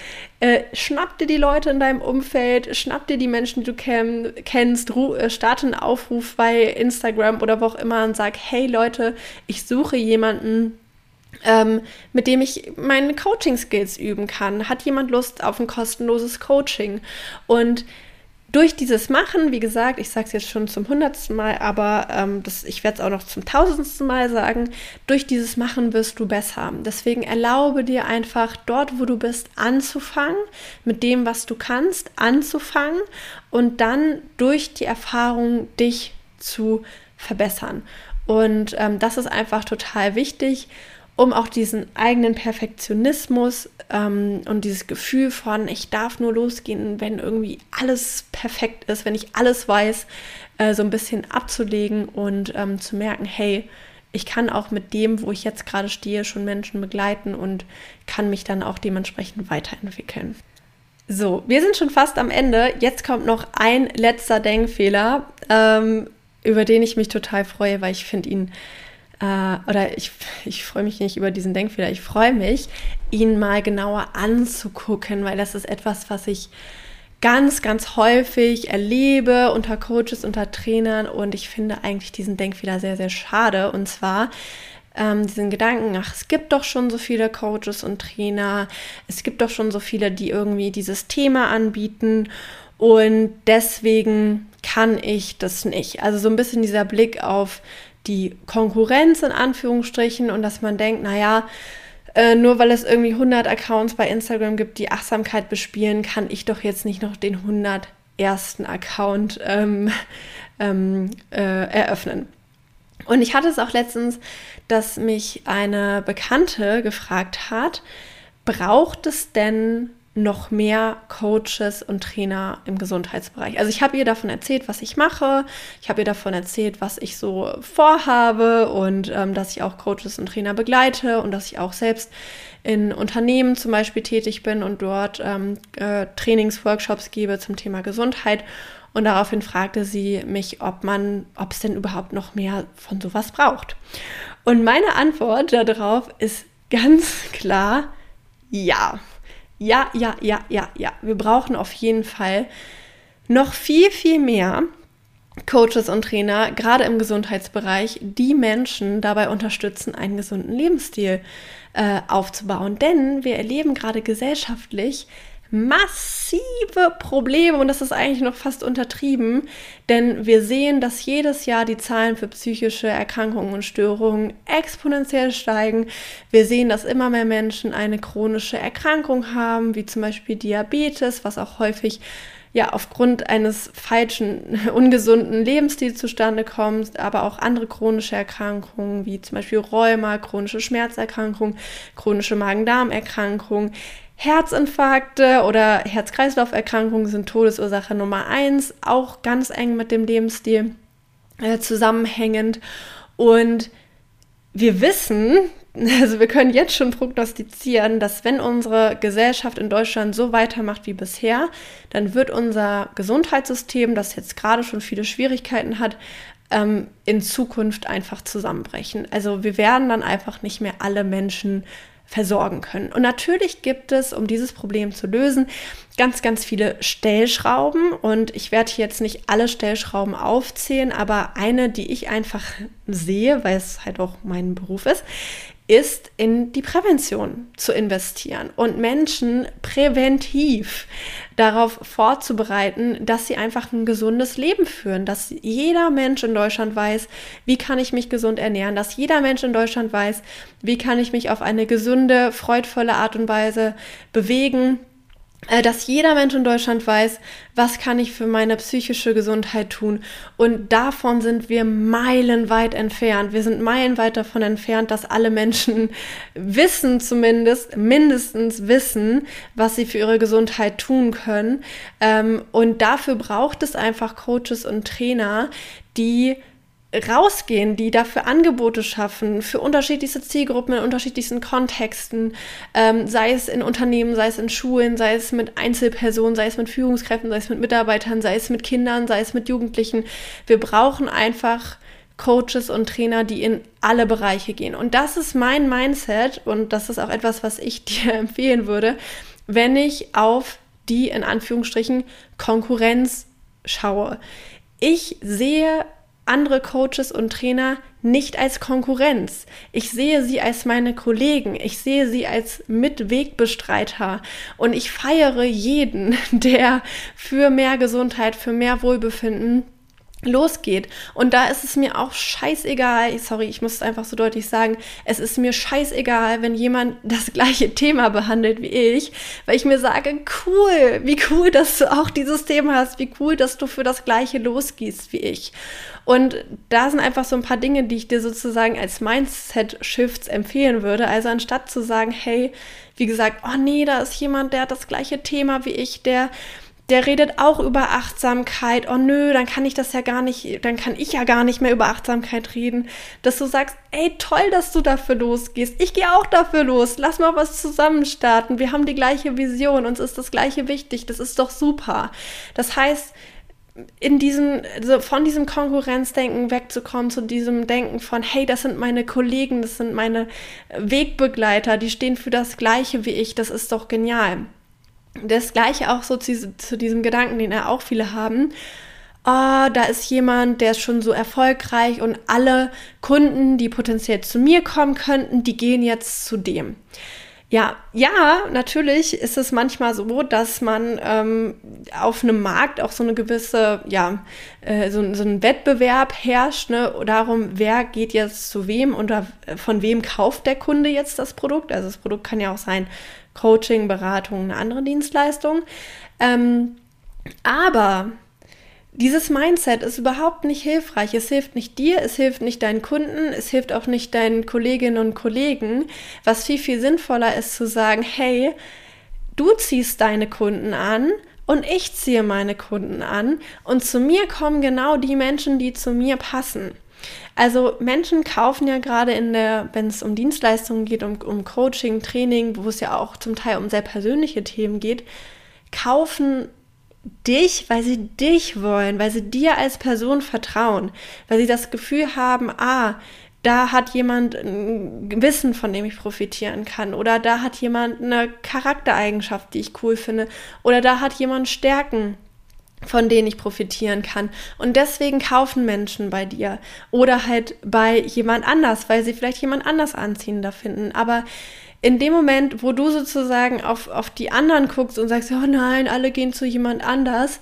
äh, schnapp dir die Leute in deinem Umfeld, schnapp dir die Menschen, die du kenn kennst, äh, starte einen Aufruf bei Instagram oder wo auch immer und sag, hey Leute, ich suche jemanden, ähm, mit dem ich meine Coaching-Skills üben kann. Hat jemand Lust auf ein kostenloses Coaching? Und durch dieses Machen, wie gesagt, ich sage es jetzt schon zum hundertsten Mal, aber ähm, das, ich werde es auch noch zum tausendsten Mal sagen, durch dieses Machen wirst du besser. Deswegen erlaube dir einfach dort, wo du bist, anzufangen, mit dem, was du kannst, anzufangen und dann durch die Erfahrung dich zu verbessern. Und ähm, das ist einfach total wichtig um auch diesen eigenen Perfektionismus ähm, und dieses Gefühl von, ich darf nur losgehen, wenn irgendwie alles perfekt ist, wenn ich alles weiß, äh, so ein bisschen abzulegen und ähm, zu merken, hey, ich kann auch mit dem, wo ich jetzt gerade stehe, schon Menschen begleiten und kann mich dann auch dementsprechend weiterentwickeln. So, wir sind schon fast am Ende. Jetzt kommt noch ein letzter Denkfehler, ähm, über den ich mich total freue, weil ich finde ihn äh, oder ich, ich freue mich nicht über diesen Denkfehler, ich freue mich, ihn mal genauer anzugucken, weil das ist etwas, was ich ganz, ganz häufig erlebe unter Coaches, unter Trainern und ich finde eigentlich diesen Denkfehler sehr, sehr schade. Und zwar ähm, diesen Gedanken, ach, es gibt doch schon so viele Coaches und Trainer, es gibt doch schon so viele, die irgendwie dieses Thema anbieten und deswegen kann ich das nicht. Also so ein bisschen dieser Blick auf die Konkurrenz in Anführungsstrichen und dass man denkt, naja, äh, nur weil es irgendwie 100 Accounts bei Instagram gibt, die Achtsamkeit bespielen, kann ich doch jetzt nicht noch den 101. Account ähm, ähm, äh, eröffnen. Und ich hatte es auch letztens, dass mich eine Bekannte gefragt hat, braucht es denn noch mehr Coaches und Trainer im Gesundheitsbereich. Also ich habe ihr davon erzählt, was ich mache. Ich habe ihr davon erzählt, was ich so vorhabe und ähm, dass ich auch Coaches und Trainer begleite und dass ich auch selbst in Unternehmen zum Beispiel tätig bin und dort ähm, äh, Trainingsworkshops gebe zum Thema Gesundheit. Und daraufhin fragte sie mich, ob man, ob es denn überhaupt noch mehr von sowas braucht. Und meine Antwort darauf ist ganz klar ja. Ja, ja, ja, ja, ja. Wir brauchen auf jeden Fall noch viel, viel mehr Coaches und Trainer, gerade im Gesundheitsbereich, die Menschen dabei unterstützen, einen gesunden Lebensstil äh, aufzubauen. Denn wir erleben gerade gesellschaftlich massive Probleme und das ist eigentlich noch fast untertrieben, denn wir sehen, dass jedes Jahr die Zahlen für psychische Erkrankungen und Störungen exponentiell steigen. Wir sehen, dass immer mehr Menschen eine chronische Erkrankung haben, wie zum Beispiel Diabetes, was auch häufig ja aufgrund eines falschen, ungesunden Lebensstils zustande kommt, aber auch andere chronische Erkrankungen wie zum Beispiel Rheuma, chronische Schmerzerkrankungen, chronische Magen-Darm-Erkrankungen, Herzinfarkte oder Herz-Kreislauf-Erkrankungen sind Todesursache Nummer eins, auch ganz eng mit dem Lebensstil äh, zusammenhängend. Und wir wissen, also wir können jetzt schon prognostizieren, dass wenn unsere Gesellschaft in Deutschland so weitermacht wie bisher, dann wird unser Gesundheitssystem, das jetzt gerade schon viele Schwierigkeiten hat, ähm, in Zukunft einfach zusammenbrechen. Also wir werden dann einfach nicht mehr alle Menschen versorgen können. Und natürlich gibt es, um dieses Problem zu lösen, ganz, ganz viele Stellschrauben. Und ich werde hier jetzt nicht alle Stellschrauben aufzählen, aber eine, die ich einfach sehe, weil es halt auch mein Beruf ist, ist in die Prävention zu investieren und Menschen präventiv darauf vorzubereiten, dass sie einfach ein gesundes Leben führen, dass jeder Mensch in Deutschland weiß, wie kann ich mich gesund ernähren, dass jeder Mensch in Deutschland weiß, wie kann ich mich auf eine gesunde, freudvolle Art und Weise bewegen, dass jeder Mensch in Deutschland weiß, was kann ich für meine psychische Gesundheit tun. Und davon sind wir meilenweit entfernt. Wir sind meilenweit davon entfernt, dass alle Menschen wissen zumindest, mindestens wissen, was sie für ihre Gesundheit tun können. Ähm, und dafür braucht es einfach Coaches und Trainer, die rausgehen, die dafür Angebote schaffen, für unterschiedlichste Zielgruppen in unterschiedlichsten Kontexten, ähm, sei es in Unternehmen, sei es in Schulen, sei es mit Einzelpersonen, sei es mit Führungskräften, sei es mit Mitarbeitern, sei es mit Kindern, sei es mit Jugendlichen. Wir brauchen einfach Coaches und Trainer, die in alle Bereiche gehen. Und das ist mein Mindset und das ist auch etwas, was ich dir empfehlen würde, wenn ich auf die in Anführungsstrichen Konkurrenz schaue. Ich sehe andere Coaches und Trainer nicht als Konkurrenz. Ich sehe sie als meine Kollegen. Ich sehe sie als Mitwegbestreiter. Und ich feiere jeden, der für mehr Gesundheit, für mehr Wohlbefinden losgeht. Und da ist es mir auch scheißegal, sorry, ich muss es einfach so deutlich sagen, es ist mir scheißegal, wenn jemand das gleiche Thema behandelt wie ich, weil ich mir sage, cool, wie cool, dass du auch dieses Thema hast, wie cool, dass du für das gleiche losgehst wie ich. Und da sind einfach so ein paar Dinge, die ich dir sozusagen als Mindset-Shifts empfehlen würde. Also anstatt zu sagen, hey, wie gesagt, oh nee, da ist jemand, der hat das gleiche Thema wie ich, der der redet auch über Achtsamkeit. Oh nö, dann kann ich das ja gar nicht, dann kann ich ja gar nicht mehr über Achtsamkeit reden. Dass du sagst, ey, toll, dass du dafür losgehst. Ich gehe auch dafür los. Lass mal was zusammen starten. Wir haben die gleiche Vision. Uns ist das Gleiche wichtig. Das ist doch super. Das heißt, in diesem, also von diesem Konkurrenzdenken wegzukommen zu diesem Denken von, hey, das sind meine Kollegen, das sind meine Wegbegleiter, die stehen für das Gleiche wie ich, das ist doch genial das gleiche auch so zu, zu diesem Gedanken, den ja auch viele haben. Oh, da ist jemand, der ist schon so erfolgreich und alle Kunden, die potenziell zu mir kommen könnten, die gehen jetzt zu dem. Ja, ja, natürlich ist es manchmal so, dass man ähm, auf einem Markt auch so eine gewisse, ja, äh, so, so ein Wettbewerb herrscht, ne, darum, wer geht jetzt zu wem oder von wem kauft der Kunde jetzt das Produkt. Also das Produkt kann ja auch sein Coaching, Beratung, eine andere Dienstleistung. Ähm, aber dieses Mindset ist überhaupt nicht hilfreich. Es hilft nicht dir, es hilft nicht deinen Kunden, es hilft auch nicht deinen Kolleginnen und Kollegen. Was viel, viel sinnvoller ist zu sagen, hey, du ziehst deine Kunden an und ich ziehe meine Kunden an und zu mir kommen genau die Menschen, die zu mir passen. Also Menschen kaufen ja gerade in der, wenn es um Dienstleistungen geht, um, um Coaching, Training, wo es ja auch zum Teil um sehr persönliche Themen geht, kaufen dich, weil sie dich wollen, weil sie dir als Person vertrauen, weil sie das Gefühl haben, ah, da hat jemand ein Wissen, von dem ich profitieren kann. Oder da hat jemand eine Charaktereigenschaft, die ich cool finde. Oder da hat jemand Stärken, von denen ich profitieren kann. Und deswegen kaufen Menschen bei dir. Oder halt bei jemand anders, weil sie vielleicht jemand anders anziehender finden. Aber in dem Moment, wo du sozusagen auf, auf die anderen guckst und sagst, oh nein, alle gehen zu jemand anders,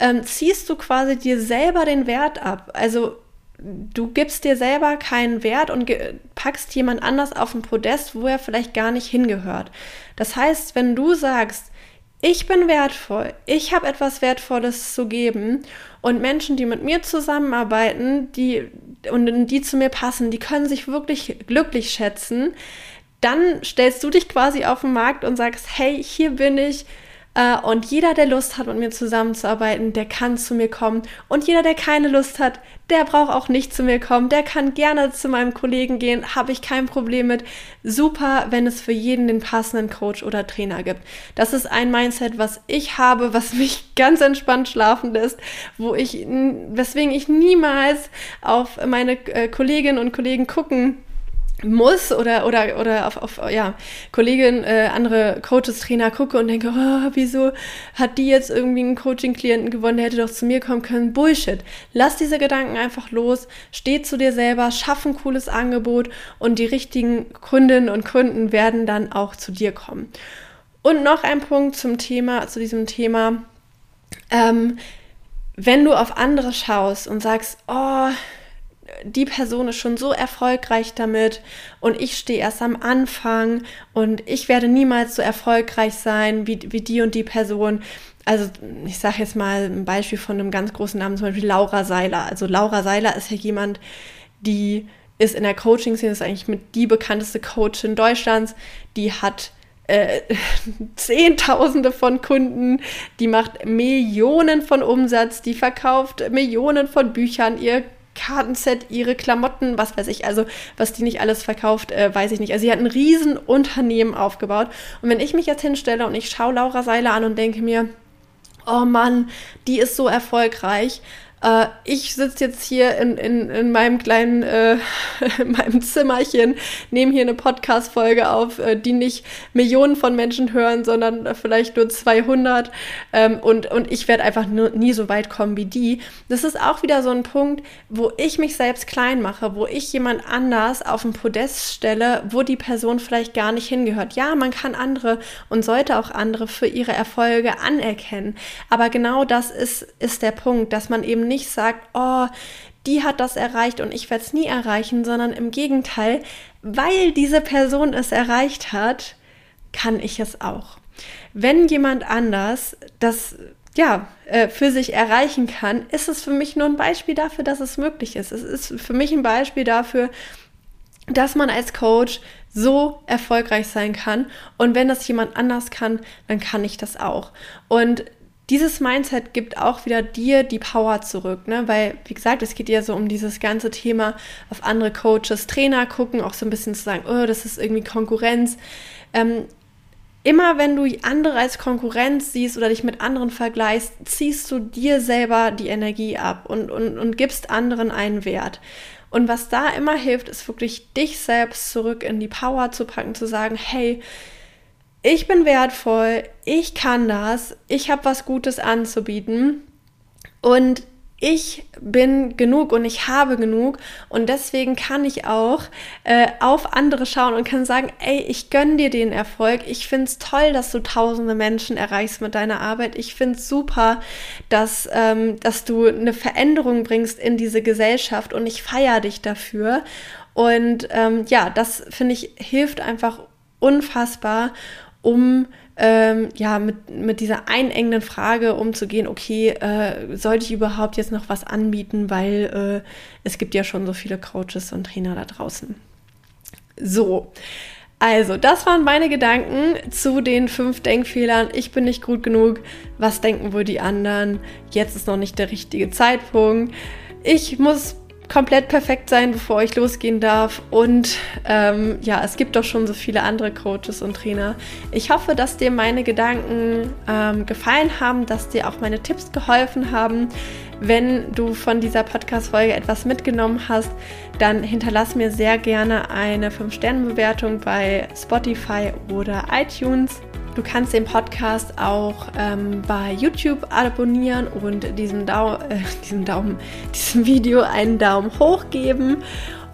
ähm, ziehst du quasi dir selber den Wert ab. Also du gibst dir selber keinen Wert und packst jemand anders auf ein Podest, wo er vielleicht gar nicht hingehört. Das heißt, wenn du sagst, ich bin wertvoll, ich habe etwas Wertvolles zu geben. Und Menschen, die mit mir zusammenarbeiten, die und die zu mir passen, die können sich wirklich glücklich schätzen. Dann stellst du dich quasi auf den Markt und sagst, hey, hier bin ich, und jeder, der Lust hat, mit mir zusammenzuarbeiten, der kann zu mir kommen. Und jeder, der keine Lust hat, der braucht auch nicht zu mir kommen. Der kann gerne zu meinem Kollegen gehen, habe ich kein Problem mit. Super, wenn es für jeden den passenden Coach oder Trainer gibt. Das ist ein Mindset, was ich habe, was mich ganz entspannt schlafen lässt, wo ich, weswegen ich niemals auf meine äh, Kolleginnen und Kollegen gucken muss oder oder oder auf, auf ja Kolleginnen, äh, andere Coaches, Trainer gucke und denke, oh, wieso hat die jetzt irgendwie einen Coaching-Klienten gewonnen, der hätte doch zu mir kommen können. Bullshit. Lass diese Gedanken einfach los, steh zu dir selber, schaff ein cooles Angebot und die richtigen Kundinnen und Kunden werden dann auch zu dir kommen. Und noch ein Punkt zum Thema, zu diesem Thema. Ähm, wenn du auf andere schaust und sagst, oh, die Person ist schon so erfolgreich damit und ich stehe erst am Anfang und ich werde niemals so erfolgreich sein wie, wie die und die Person. Also ich sage jetzt mal ein Beispiel von einem ganz großen Namen, zum Beispiel Laura Seiler. Also Laura Seiler ist ja jemand, die ist in der Coaching-Szene, ist eigentlich mit die bekannteste Coachin Deutschlands. Die hat äh, Zehntausende von Kunden, die macht Millionen von Umsatz, die verkauft Millionen von Büchern, ihr Kartenset, ihre Klamotten, was weiß ich, also was die nicht alles verkauft, äh, weiß ich nicht. Also sie hat ein riesen Unternehmen aufgebaut. Und wenn ich mich jetzt hinstelle und ich schaue Laura Seiler an und denke mir, oh Mann, die ist so erfolgreich, äh, ich sitze jetzt hier in, in, in meinem kleinen, äh, in meinem Zimmerchen, nehme hier eine Podcast-Folge auf, äh, die nicht Millionen von Menschen hören, sondern vielleicht nur 200. Ähm, und, und ich werde einfach nur, nie so weit kommen wie die. Das ist auch wieder so ein Punkt, wo ich mich selbst klein mache, wo ich jemand anders auf ein Podest stelle, wo die Person vielleicht gar nicht hingehört. Ja, man kann andere und sollte auch andere für ihre Erfolge anerkennen. Aber genau das ist, ist der Punkt, dass man eben nicht sagt, oh, die hat das erreicht und ich werde es nie erreichen, sondern im Gegenteil, weil diese Person es erreicht hat, kann ich es auch. Wenn jemand anders das ja, äh, für sich erreichen kann, ist es für mich nur ein Beispiel dafür, dass es möglich ist. Es ist für mich ein Beispiel dafür, dass man als Coach so erfolgreich sein kann. Und wenn das jemand anders kann, dann kann ich das auch. Und dieses Mindset gibt auch wieder dir die Power zurück, ne? Weil, wie gesagt, es geht ja so um dieses ganze Thema auf andere Coaches, Trainer gucken, auch so ein bisschen zu sagen, oh, das ist irgendwie Konkurrenz. Ähm, immer wenn du andere als Konkurrenz siehst oder dich mit anderen vergleichst, ziehst du dir selber die Energie ab und, und, und gibst anderen einen Wert. Und was da immer hilft, ist wirklich dich selbst zurück in die Power zu packen, zu sagen, hey, ich bin wertvoll, ich kann das, ich habe was Gutes anzubieten und ich bin genug und ich habe genug und deswegen kann ich auch äh, auf andere schauen und kann sagen, ey, ich gönne dir den Erfolg. Ich finde es toll, dass du tausende Menschen erreichst mit deiner Arbeit. Ich finde es super, dass, ähm, dass du eine Veränderung bringst in diese Gesellschaft und ich feiere dich dafür. Und ähm, ja, das finde ich hilft einfach unfassbar um ähm, ja mit, mit dieser einengenden Frage umzugehen, okay, äh, sollte ich überhaupt jetzt noch was anbieten, weil äh, es gibt ja schon so viele Coaches und Trainer da draußen. So. Also, das waren meine Gedanken zu den fünf Denkfehlern. Ich bin nicht gut genug. Was denken wohl die anderen? Jetzt ist noch nicht der richtige Zeitpunkt. Ich muss komplett perfekt sein, bevor ich losgehen darf. Und ähm, ja, es gibt doch schon so viele andere Coaches und Trainer. Ich hoffe, dass dir meine Gedanken ähm, gefallen haben, dass dir auch meine Tipps geholfen haben. Wenn du von dieser Podcast-Folge etwas mitgenommen hast, dann hinterlass mir sehr gerne eine 5-Sterne-Bewertung bei Spotify oder iTunes. Du kannst den Podcast auch ähm, bei YouTube abonnieren und diesem, Dau äh, diesem Daumen, diesem Video einen Daumen hoch geben.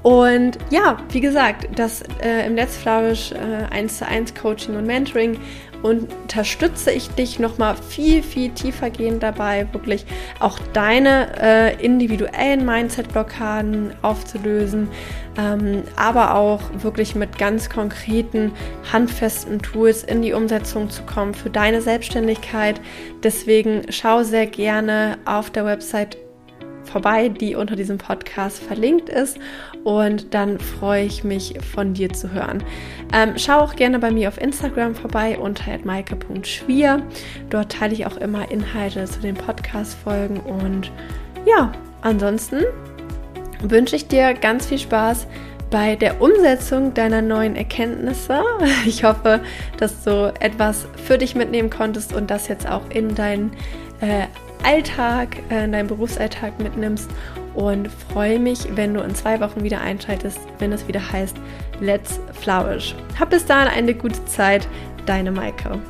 Und ja, wie gesagt, das äh, im Let's Flourish äh, 1 zu 1 Coaching und Mentoring unterstütze ich dich nochmal viel, viel tiefer gehend dabei, wirklich auch deine äh, individuellen Mindset-Blockaden aufzulösen, aber auch wirklich mit ganz konkreten, handfesten Tools in die Umsetzung zu kommen für deine Selbstständigkeit. Deswegen schau sehr gerne auf der Website vorbei, die unter diesem Podcast verlinkt ist. Und dann freue ich mich von dir zu hören. Ähm, schau auch gerne bei mir auf Instagram vorbei unter maike.schwier. Dort teile ich auch immer Inhalte zu den Podcast-Folgen. Und ja, ansonsten wünsche ich dir ganz viel Spaß bei der Umsetzung deiner neuen Erkenntnisse. Ich hoffe, dass du etwas für dich mitnehmen konntest und das jetzt auch in deinen äh, Alltag, äh, in deinen Berufsalltag mitnimmst und freue mich, wenn du in zwei Wochen wieder einschaltest, wenn es wieder heißt Let's Flourish. Hab bis dahin eine gute Zeit, deine Maike.